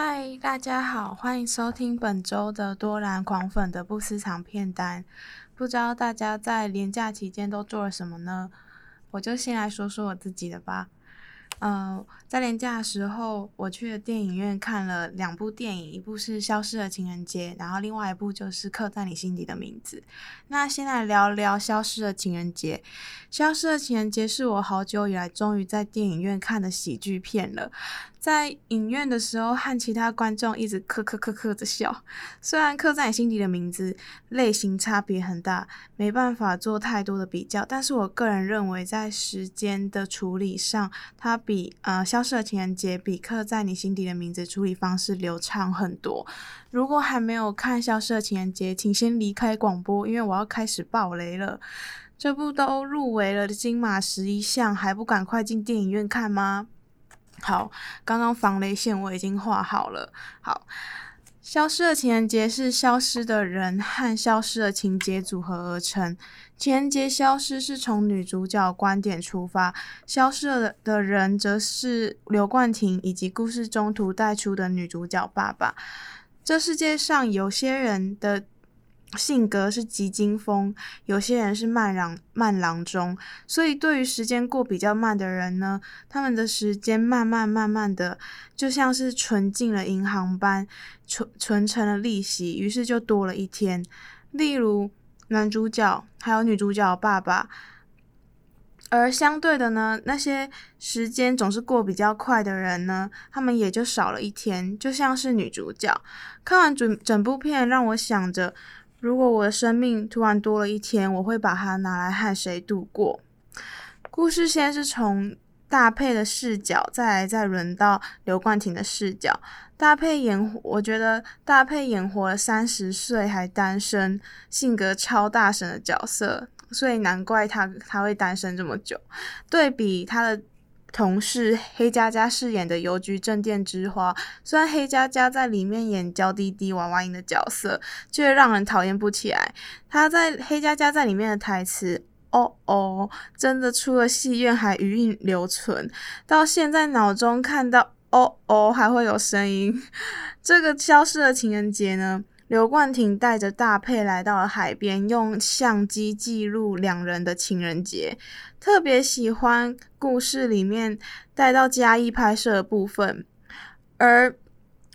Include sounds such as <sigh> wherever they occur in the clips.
嗨，大家好，欢迎收听本周的多兰狂粉的不私藏片单。不知道大家在连假期间都做了什么呢？我就先来说说我自己的吧。嗯，在连假的时候，我去了电影院看了两部电影，一部是《消失的情人节》，然后另外一部就是《刻在你心底的名字》。那先来聊聊《消失的情人节》。《消失的情人节》是我好久以来终于在电影院看的喜剧片了。在影院的时候，和其他观众一直咳咳咳咳的笑。虽然刻在你心底的名字类型差别很大，没办法做太多的比较，但是我个人认为，在时间的处理上，它比呃消失的情人节比刻在你心底的名字处理方式流畅很多。如果还没有看消失的情人节，请先离开广播，因为我要开始爆雷了。这部都入围了金马十一项，还不赶快进电影院看吗？好，刚刚防雷线我已经画好了。好，消失的情人节是消失的人和消失的情节组合而成。情人节消失是从女主角观点出发，消失了的人则是刘冠廷以及故事中途带出的女主角爸爸。这世界上有些人的。性格是急惊风，有些人是慢郎慢郎中，所以对于时间过比较慢的人呢，他们的时间慢慢慢慢的，就像是存进了银行般，存存成了利息，于是就多了一天。例如男主角还有女主角爸爸，而相对的呢，那些时间总是过比较快的人呢，他们也就少了一天，就像是女主角。看完整整部片，让我想着。如果我的生命突然多了一天，我会把它拿来和谁度过？故事先是从大佩的视角，再来再轮到刘冠廷的视角。大佩演，我觉得大佩演活了三十岁还单身，性格超大神的角色，所以难怪他他会单身这么久。对比他的。同事黑佳佳饰演的邮局正店之花，虽然黑佳佳在里面演娇滴滴娃娃音的角色，却让人讨厌不起来。她在黑佳佳在里面的台词“哦哦”，真的出了戏院还余韵留存，到现在脑中看到“哦哦”还会有声音。这个消失的情人节呢？刘冠廷带着大佩来到了海边，用相机记录两人的情人节。特别喜欢故事里面带到嘉义拍摄的部分，而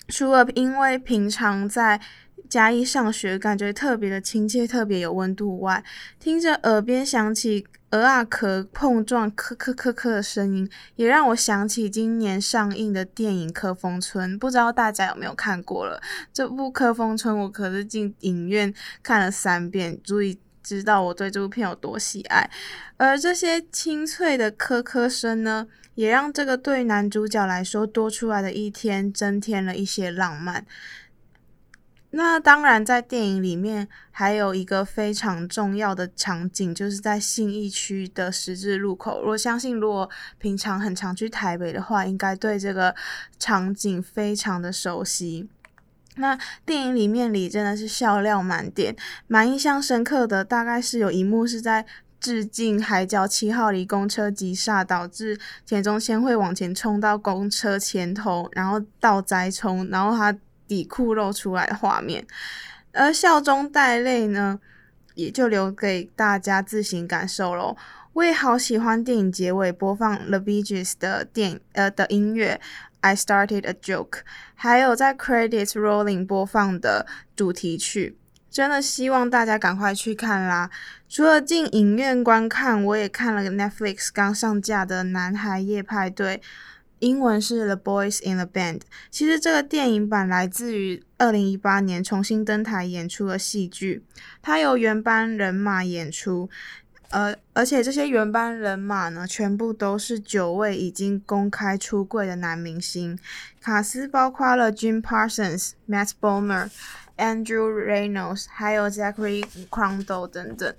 除了因为平常在嘉义上学，感觉特别的亲切，特别有温度外，听着耳边响起。鹅啊壳碰撞，磕磕磕磕的声音，也让我想起今年上映的电影《科风村》，不知道大家有没有看过了？这部《科风村》我可是进影院看了三遍，足以知道我对这部片有多喜爱。而这些清脆的磕磕声呢，也让这个对男主角来说多出来的一天增添了一些浪漫。那当然，在电影里面还有一个非常重要的场景，就是在信义区的十字路口。我相信，如果平常很常去台北的话，应该对这个场景非常的熟悉。那电影里面里真的是笑料满点，蛮印象深刻的，大概是有一幕是在致敬《海角七号》里公车急刹导致田中千惠往前冲到公车前头，然后倒栽葱，然后他。底裤露出来的画面，而笑中带泪呢，也就留给大家自行感受喽。我也好喜欢电影结尾播放 The Bee Gees 的电呃的音乐，I Started a Joke，还有在 Credits Rolling 播放的主题曲，真的希望大家赶快去看啦。除了进影院观看，我也看了 Netflix 刚上架的《男孩夜派对》。英文是 The Boys in the Band。其实这个电影版来自于二零一八年重新登台演出的戏剧，它由原班人马演出，呃，而且这些原班人马呢，全部都是九位已经公开出柜的男明星，卡司包括了 Jim Parsons、Matt Bomer、Andrew Rannells，还有 Zachary Quanto 等等。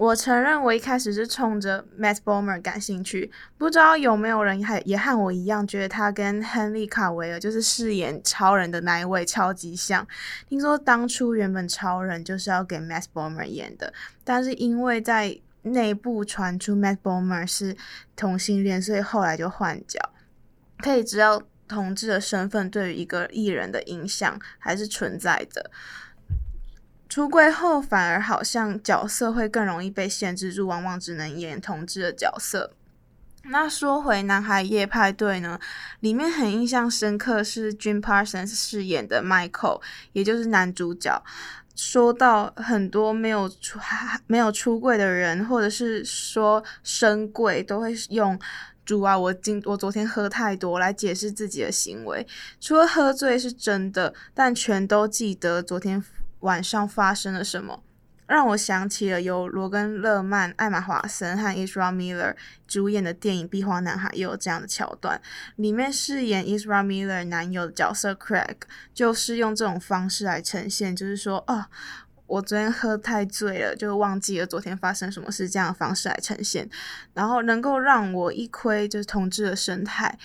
我承认，我一开始是冲着 Matt Bomer 感兴趣，不知道有没有人还也和我一样，觉得他跟亨利卡维尔就是饰演超人的那一位超级像。听说当初原本超人就是要给 Matt Bomer 演的，但是因为在内部传出 Matt Bomer 是同性恋，所以后来就换角。可以知道。同志的身份对于一个艺人的影响还是存在的。出柜后，反而好像角色会更容易被限制住，往往只能演同志的角色。那说回男孩夜派对呢，里面很印象深刻是 Jim Parsons 饰演的 Michael，也就是男主角。说到很多没有出没有出柜的人，或者是说深柜，都会用“主啊，我今我昨天喝太多”来解释自己的行为。除了喝醉是真的，但全都记得昨天晚上发生了什么，让我想起了由罗根·勒曼、艾玛·华森和 Isra Miller 主演的电影《壁花男孩》，也有这样的桥段。里面饰演 Isra Miller 男友的角色 Craig，就是用这种方式来呈现，就是说，哦，我昨天喝太醉了，就忘记了昨天发生什么事，这样的方式来呈现，然后能够让我一窥就是同志的生态，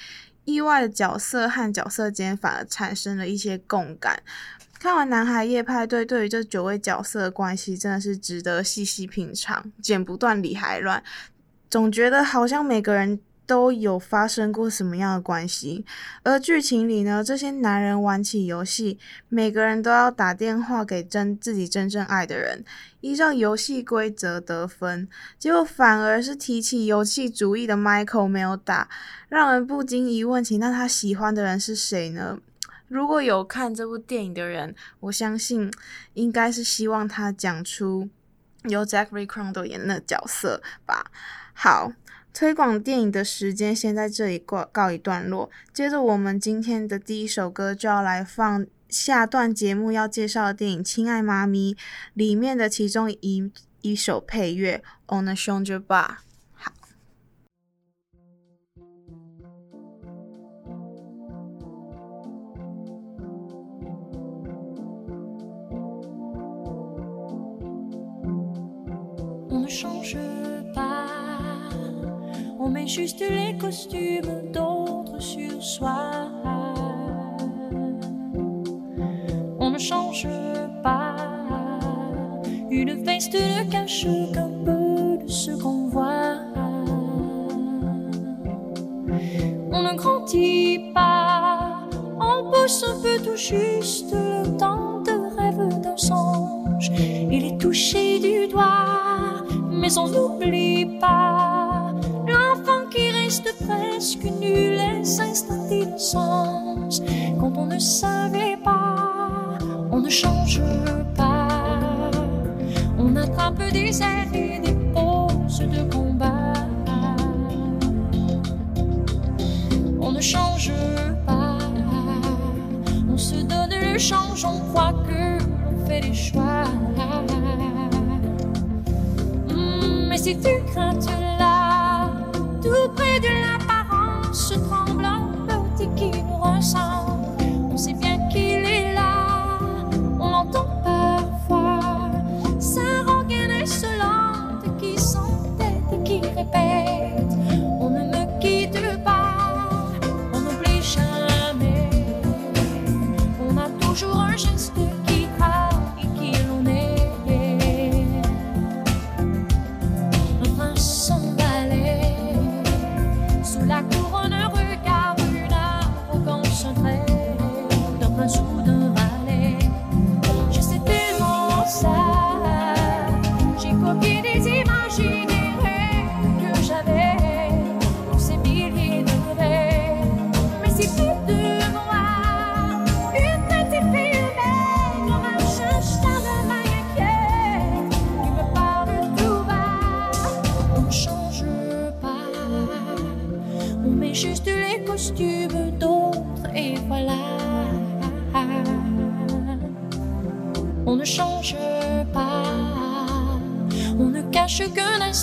意外的角色和角色间反而产生了一些共感。看完《男孩夜派对》，对于这九位角色的关系真的是值得细细品尝，剪不断理还乱，总觉得好像每个人都有发生过什么样的关系。而剧情里呢，这些男人玩起游戏，每个人都要打电话给真自己真正爱的人，依照游戏规则得分，结果反而是提起游戏主意的 Michael 没有打，让人不禁疑问起：那他喜欢的人是谁呢？如果有看这部电影的人，我相信应该是希望他讲出由 Zachary Quanto 演的角色吧。好，推广电影的时间先在这里告告一段落。接着，我们今天的第一首歌就要来放下段节目要介绍的电影《亲爱妈咪》里面的其中一一首配乐《On ne change pas》。change pas. On met juste les costumes d'autres sur soi. On ne change pas. Une veste ne cache qu'un peu de seconde. déserts et des pauses de combat. On ne change pas, on se donne le change, on croit que l'on fait les choix. Hmm, mais si tu crains, tu l'as, tout près de l'apparence tremblant, tremblante qui nous ressemble.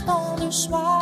dans le soir.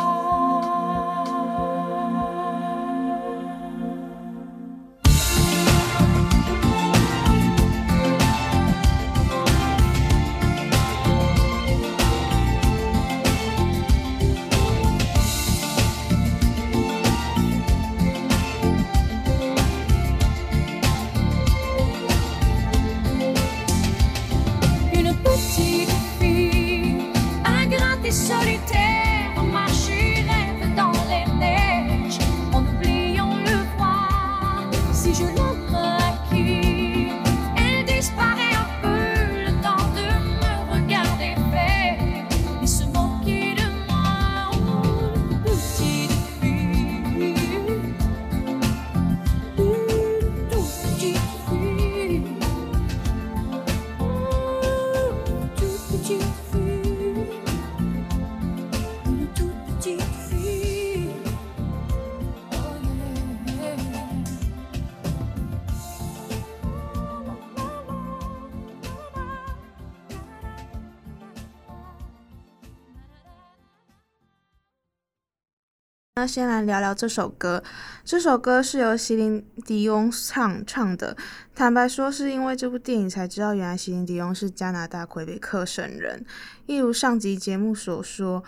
那先来聊聊这首歌。这首歌是由席琳迪翁唱唱的。坦白说，是因为这部电影才知道，原来席琳迪翁是加拿大魁北克省人。一如上集节目所说。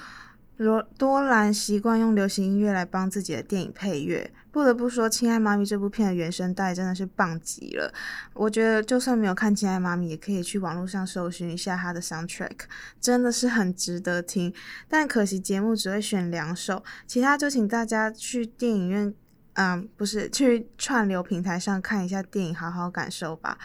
罗多兰习惯用流行音乐来帮自己的电影配乐，不得不说，《亲爱妈咪》这部片的原声带真的是棒极了。我觉得就算没有看《亲爱妈咪》，也可以去网络上搜寻一下它的 soundtrack，真的是很值得听。但可惜节目只会选两首，其他就请大家去电影院，嗯，不是去串流平台上看一下电影，好好感受吧。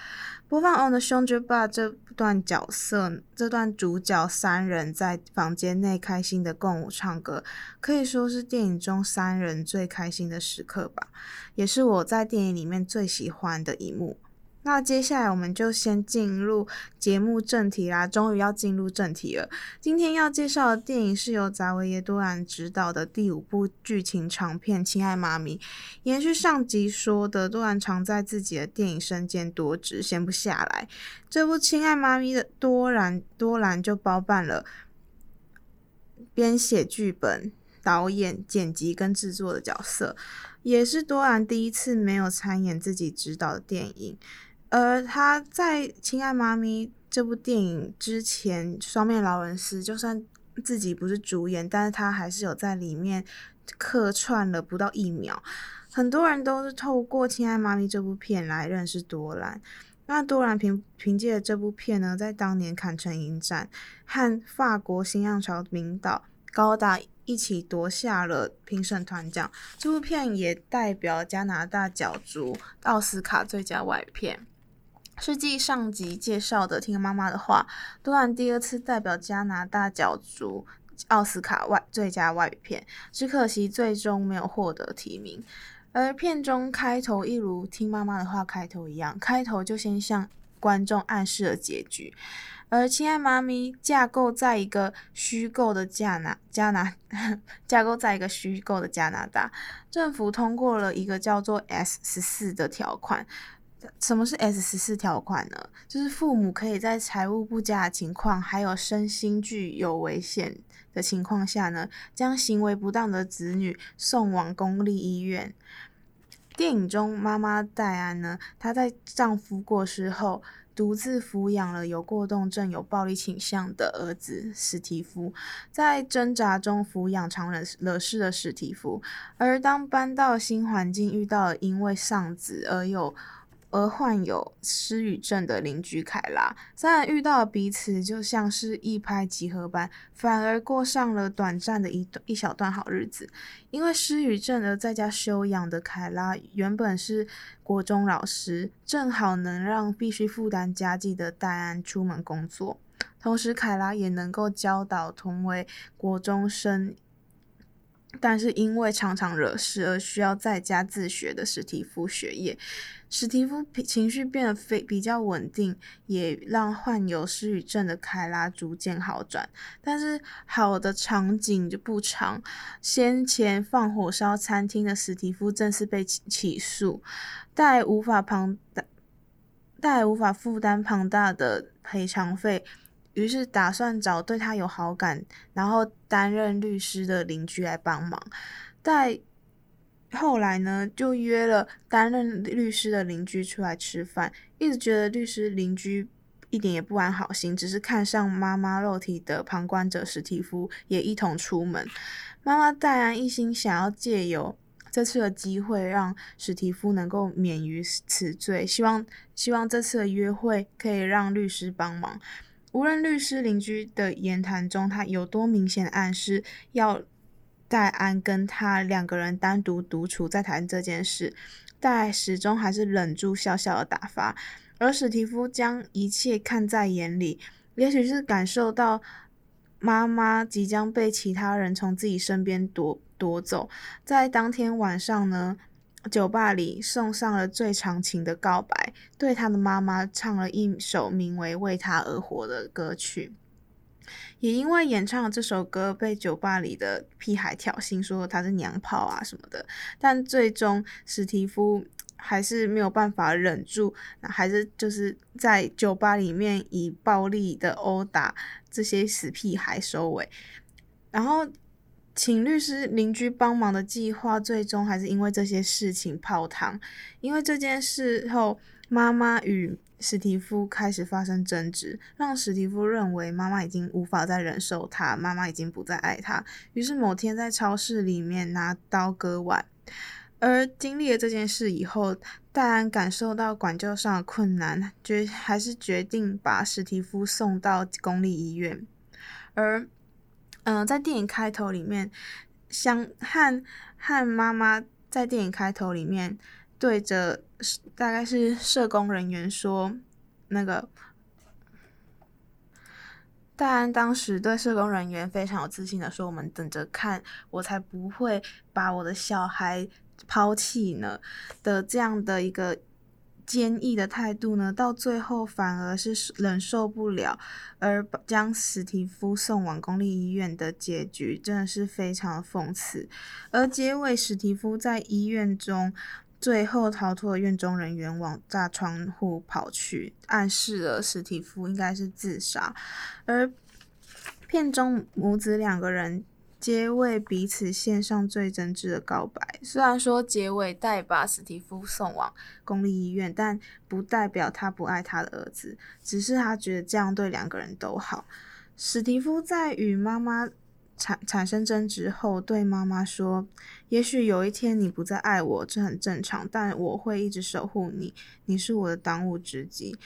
播放《On the Shoulder Bar》这段角色，这段主角三人在房间内开心的共舞唱歌，可以说是电影中三人最开心的时刻吧，也是我在电影里面最喜欢的一幕。那接下来我们就先进入节目正题啦，终于要进入正题了。今天要介绍的电影是由扎维耶多兰执导的第五部剧情长片《亲爱妈咪》。延续上集说的，多兰常在自己的电影身兼多职，闲不下来。这部《亲爱妈咪》的多兰多兰就包办了编写剧本、导演、剪辑跟制作的角色，也是多兰第一次没有参演自己执导的电影。而他在《亲爱妈咪》这部电影之前，双面劳伦斯就算自己不是主演，但是他还是有在里面客串了不到一秒。很多人都是透过《亲爱妈咪》这部片来认识多兰。那多兰凭凭借这部片呢，在当年坎城影展和法国新浪潮名导高达一起夺下了评审团奖。这部片也代表加拿大角逐奥斯卡最佳外片。是继上集介绍的《听妈妈的话》，多兰第二次代表加拿大角逐奥斯卡外最佳外语片，只可惜最终没有获得提名。而片中开头一如《听妈妈的话》开头一样，开头就先向观众暗示了结局。而《亲爱妈咪》架构在一个虚构的加拿加拿 <laughs> 架构在一个虚构的加拿大，政府通过了一个叫做 S 十四的条款。什么是 S 十四条款呢？就是父母可以在财务不佳的情况，还有身心具有危险的情况下呢，将行为不当的子女送往公立医院。电影中，妈妈戴安呢，她在丈夫过世后，独自抚养了有过动症、有暴力倾向的儿子史蒂夫，在挣扎中抚养常惹事的史蒂夫。而当搬到新环境，遇到了因为丧子而有而患有失语症的邻居凯拉，虽然遇到彼此就像是一拍即合般，反而过上了短暂的一一小段好日子。因为失语症而在家休养的凯拉，原本是国中老师，正好能让必须负担家计的戴安出门工作，同时凯拉也能够教导同为国中生。但是因为常常惹事而需要在家自学的史蒂夫学业，史蒂夫情绪变得非比较稳定，也让患有失语症的凯拉逐渐好转。但是好的场景就不长，先前放火烧餐厅的史蒂夫正式被起起诉，但无法庞大，但无法负担庞大的赔偿费。于是打算找对他有好感，然后担任律师的邻居来帮忙。但后来呢，就约了担任律师的邻居出来吃饭，一直觉得律师邻居一点也不安好心，只是看上妈妈肉体的旁观者史蒂夫也一同出门。妈妈戴安一心想要借由这次的机会让史蒂夫能够免于此罪，希望希望这次的约会可以让律师帮忙。无论律师邻居的言谈中，他有多明显暗示要戴安跟他两个人单独独处再谈这件事，戴始终还是忍住笑笑的打发。而史蒂夫将一切看在眼里，也许是感受到妈妈即将被其他人从自己身边夺夺走，在当天晚上呢，酒吧里送上了最长情的告白，对他的妈妈唱了一首名为《为他而活》的歌曲，也因为演唱了这首歌，被酒吧里的屁孩挑衅说他是娘炮啊什么的。但最终史蒂夫还是没有办法忍住，还是就是在酒吧里面以暴力的殴打这些死屁孩收尾。然后请律师邻居帮忙的计划，最终还是因为这些事情泡汤。因为这件事后，妈妈与史蒂夫开始发生争执，让史蒂夫认为妈妈已经无法再忍受他，妈妈已经不再爱他。于是某天在超市里面拿刀割腕。而经历了这件事以后，戴安感受到管教上的困难，决还是决定把史蒂夫送到公立医院。而嗯、在电影开头里面，香和和妈妈在电影开头里面对着大概是社工人员说，那个戴安当时对社工人员非常有自信的说：“我们等着看，我才不会把我的小孩抛弃呢。”的这样的一个。坚毅的态度呢，到最后反而是忍受不了，而将史蒂夫送往公立医院的结局，真的是非常的讽刺。而结尾，史蒂夫在医院中最后逃脱了院中人员，往大窗户跑去，暗示了史蒂夫应该是自杀。而片中母子两个人。皆为彼此献上最真挚的告白。虽然说结尾带把史蒂夫送往公立医院，但不代表他不爱他的儿子，只是他觉得这样对两个人都好。史蒂夫在与妈妈产产生争执后，对妈妈说：“也许有一天你不再爱我，这很正常，但我会一直守护你，你是我的当务之急。”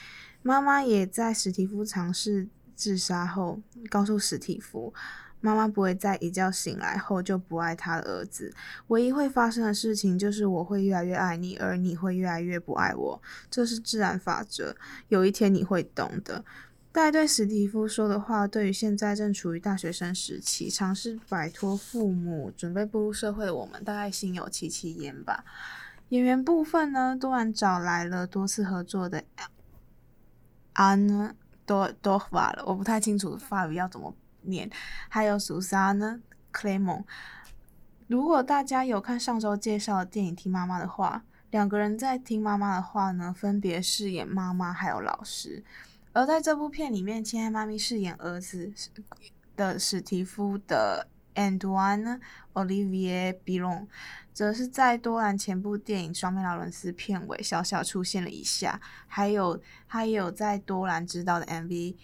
妈妈也在史蒂夫尝试自杀后，告诉史蒂夫。妈妈不会在一觉醒来后就不爱她的儿子，唯一会发生的事情就是我会越来越爱你，而你会越来越不爱我，这是自然法则。有一天你会懂的。戴对史蒂夫说的话，对于现在正处于大学生时期，尝试摆脱父母，准备步入社会的我们，大概心有戚戚焉吧。演员部分呢，多然找来了多次合作的安多多瓦了，我不太清楚法语要怎么。年，还有苏珊呢，克雷蒙。如果大家有看上周介绍的电影《听妈妈的话》，两个人在听妈妈的话呢，分别饰演妈妈还有老师。而在这部片里面，亲爱妈咪饰演儿子的史蒂夫的 Antoine Olivier Bilon，则是在多兰前部电影《双面劳伦斯》片尾小小出现了一下，还有他也有在多兰执导的 MV《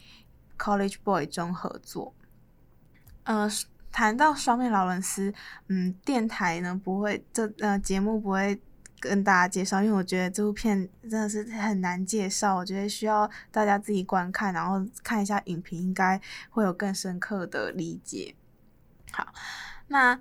College Boy》中合作。呃，谈到双面劳伦斯，嗯，电台呢不会，这呃节目不会跟大家介绍，因为我觉得这部片真的是很难介绍，我觉得需要大家自己观看，然后看一下影评，应该会有更深刻的理解。好，那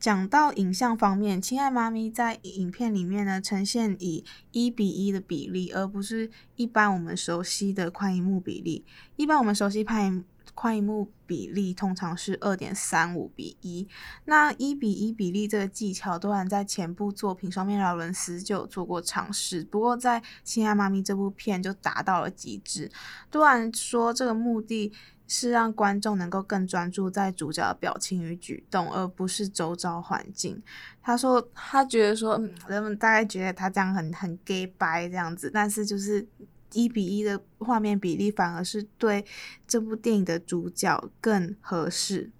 讲到影像方面，亲爱妈咪在影片里面呢呈现以一比一的比例，而不是一般我们熟悉的宽银幕比例。一般我们熟悉拍。宽银幕比例通常是二点三五比一，那一比一比例这个技巧，多然在前部作品《双面劳伦斯》就有做过尝试，不过在《亲爱妈咪》这部片就达到了极致。多然说，这个目的是让观众能够更专注在主角的表情与举动，而不是周遭环境。他说，他觉得说，人们大概觉得他这样很很 gay 白这样子，但是就是。一比一的画面比例反而是对这部电影的主角更合适。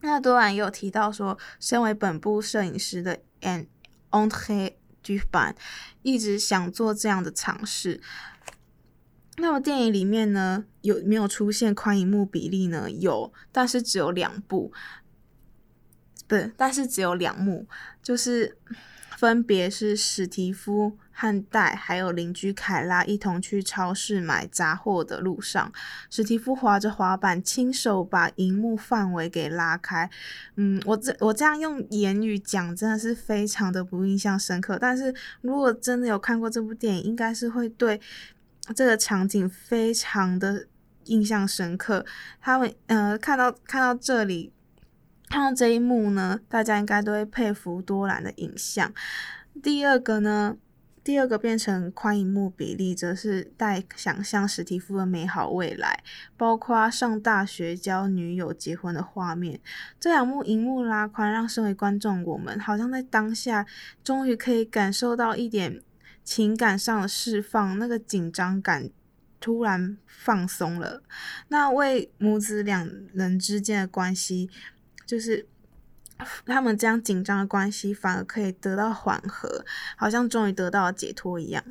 那多兰也有提到说，身为本部摄影师的 André Dufban 一直想做这样的尝试。那么电影里面呢，有没有出现宽银幕比例呢？有，但是只有两部，不，但是只有两幕，就是分别是史蒂夫。和戴还有邻居凯拉一同去超市买杂货的路上，史蒂夫滑着滑板，亲手把荧幕范围给拉开。嗯，我这我这样用言语讲真的是非常的不印象深刻。但是如果真的有看过这部电影，应该是会对这个场景非常的印象深刻。他们呃看到看到这里，看到这一幕呢，大家应该都会佩服多兰的影像。第二个呢？第二个变成宽银幕比例，则是带想象史蒂夫的美好未来，包括上大学、交女友、结婚的画面。这两幕银幕拉宽，让身为观众我们好像在当下终于可以感受到一点情感上的释放，那个紧张感突然放松了。那为母子两人之间的关系，就是。他们这样紧张的关系反而可以得到缓和，好像终于得到了解脱一样。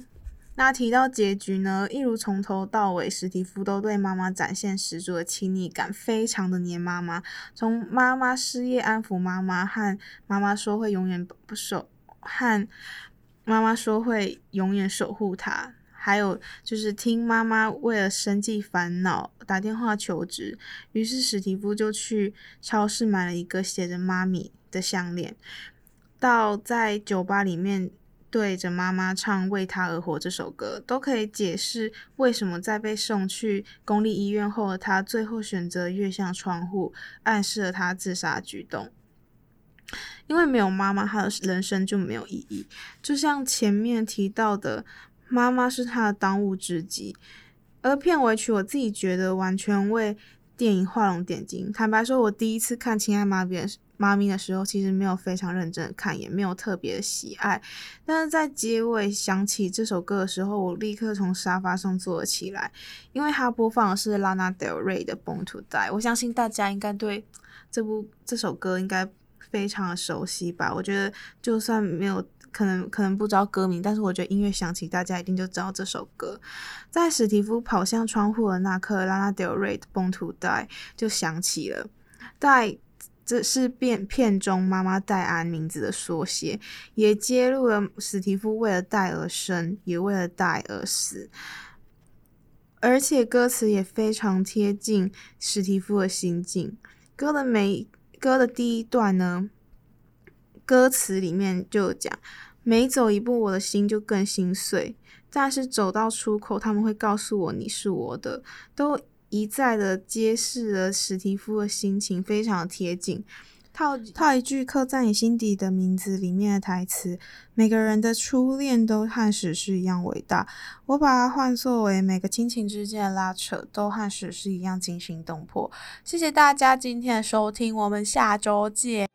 那提到结局呢，一如从头到尾，史蒂夫都对妈妈展现十足的亲昵感，非常的黏妈妈。从妈妈失业安抚妈妈，和妈妈说会永远不守，和妈妈说会永远守护她，还有就是听妈妈为了生计烦恼打电话求职，于是史蒂夫就去超市买了一个写着“妈咪”的项链，到在酒吧里面。对着妈妈唱《为她而活》这首歌，都可以解释为什么在被送去公立医院后他，最后选择跃向窗户，暗示了她自杀举动。因为没有妈妈，她的人生就没有意义。就像前面提到的，妈妈是她的当务之急。而片尾曲，我自己觉得完全为电影画龙点睛。坦白说，我第一次看《亲爱妈咪》妈咪的时候，其实没有非常认真的看，也没有特别的喜爱。但是在结尾响起这首歌的时候，我立刻从沙发上坐了起来，因为它播放的是 Lana Del Rey 的《Born to Die》。我相信大家应该对这部这首歌应该非常的熟悉吧？我觉得就算没有可能可能不知道歌名，但是我觉得音乐响起，大家一定就知道这首歌。在史蒂夫跑向窗户的那刻，Lana Del Rey 的《Born to Die》就响起了，在。这是片片中妈妈戴安名字的缩写，也揭露了史蒂夫为了戴而生，也为了戴而死。而且歌词也非常贴近史蒂夫的心境。歌的每歌的第一段呢，歌词里面就讲：每走一步，我的心就更心碎。但是走到出口，他们会告诉我你是我的，都。一再的揭示了史蒂夫的心情，非常贴近。套套一句刻在你心底的名字里面的台词：每个人的初恋都和史诗一样伟大。我把它换作为每个亲情之间的拉扯都和史诗一样惊心动魄。谢谢大家今天的收听，我们下周见。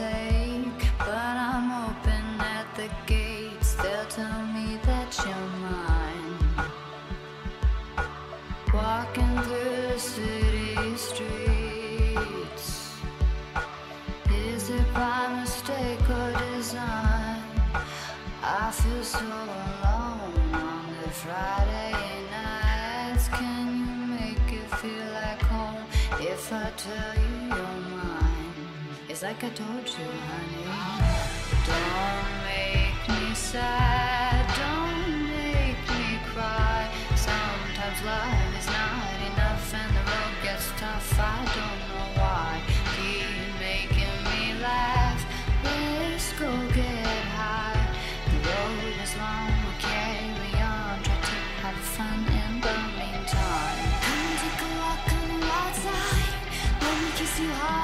take, but I'm open at the gates. They'll tell me that you're mine. Walking through the city streets, is it by mistake or design? I feel so alone on the Friday nights. Can you make it feel like home if I tell you? Just like I told you, honey. Don't make me sad, don't make me cry. Sometimes love is not enough and the road gets tough. I don't know why. Keep making me laugh. Let's go get high. The road is long, we'll carry on. Try to have fun in the meantime. Come take a walk on the wild. Let me kiss you hard.